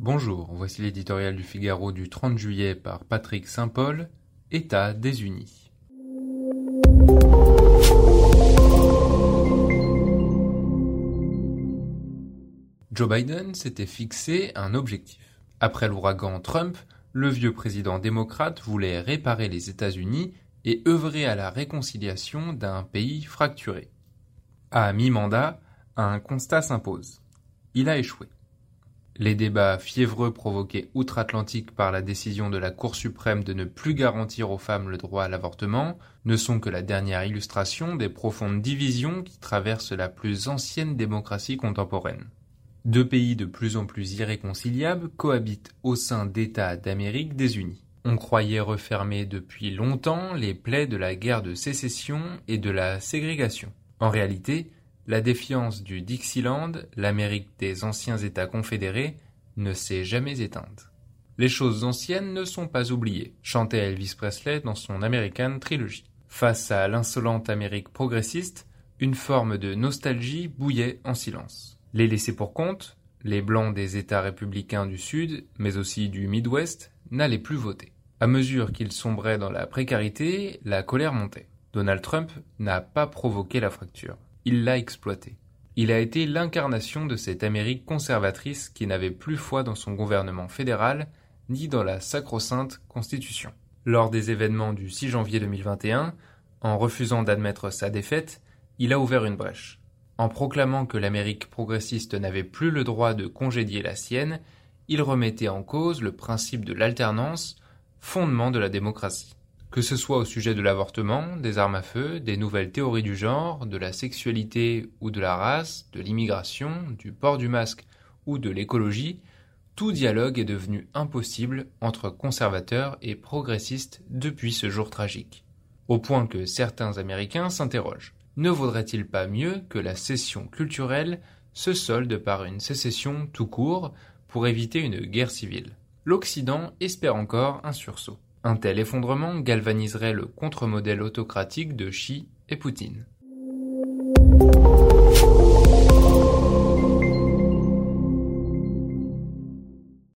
Bonjour, voici l'éditorial du Figaro du 30 juillet par Patrick Saint-Paul, État des Unis. Joe Biden s'était fixé un objectif. Après l'ouragan Trump, le vieux président démocrate voulait réparer les États-Unis et œuvrer à la réconciliation d'un pays fracturé. À mi-mandat, un constat s'impose. Il a échoué. Les débats fiévreux provoqués outre-Atlantique par la décision de la Cour suprême de ne plus garantir aux femmes le droit à l'avortement ne sont que la dernière illustration des profondes divisions qui traversent la plus ancienne démocratie contemporaine. Deux pays de plus en plus irréconciliables cohabitent au sein d'États d'Amérique désunis. On croyait refermer depuis longtemps les plaies de la guerre de sécession et de la ségrégation. En réalité, la défiance du Dixieland, l'Amérique des anciens États confédérés, ne s'est jamais éteinte. Les choses anciennes ne sont pas oubliées, chantait Elvis Presley dans son American Trilogy. Face à l'insolente Amérique progressiste, une forme de nostalgie bouillait en silence. Les laissés pour compte, les blancs des États républicains du Sud, mais aussi du Midwest, n'allaient plus voter. À mesure qu'ils sombraient dans la précarité, la colère montait. Donald Trump n'a pas provoqué la fracture il l'a exploité. Il a été l'incarnation de cette Amérique conservatrice qui n'avait plus foi dans son gouvernement fédéral ni dans la sacro-sainte Constitution. Lors des événements du 6 janvier 2021, en refusant d'admettre sa défaite, il a ouvert une brèche. En proclamant que l'Amérique progressiste n'avait plus le droit de congédier la sienne, il remettait en cause le principe de l'alternance, fondement de la démocratie. Que ce soit au sujet de l'avortement, des armes à feu, des nouvelles théories du genre, de la sexualité ou de la race, de l'immigration, du port du masque ou de l'écologie, tout dialogue est devenu impossible entre conservateurs et progressistes depuis ce jour tragique. Au point que certains Américains s'interrogent. Ne vaudrait-il pas mieux que la cession culturelle se solde par une sécession tout court pour éviter une guerre civile? L'Occident espère encore un sursaut. Un tel effondrement galvaniserait le contre-modèle autocratique de Xi et Poutine.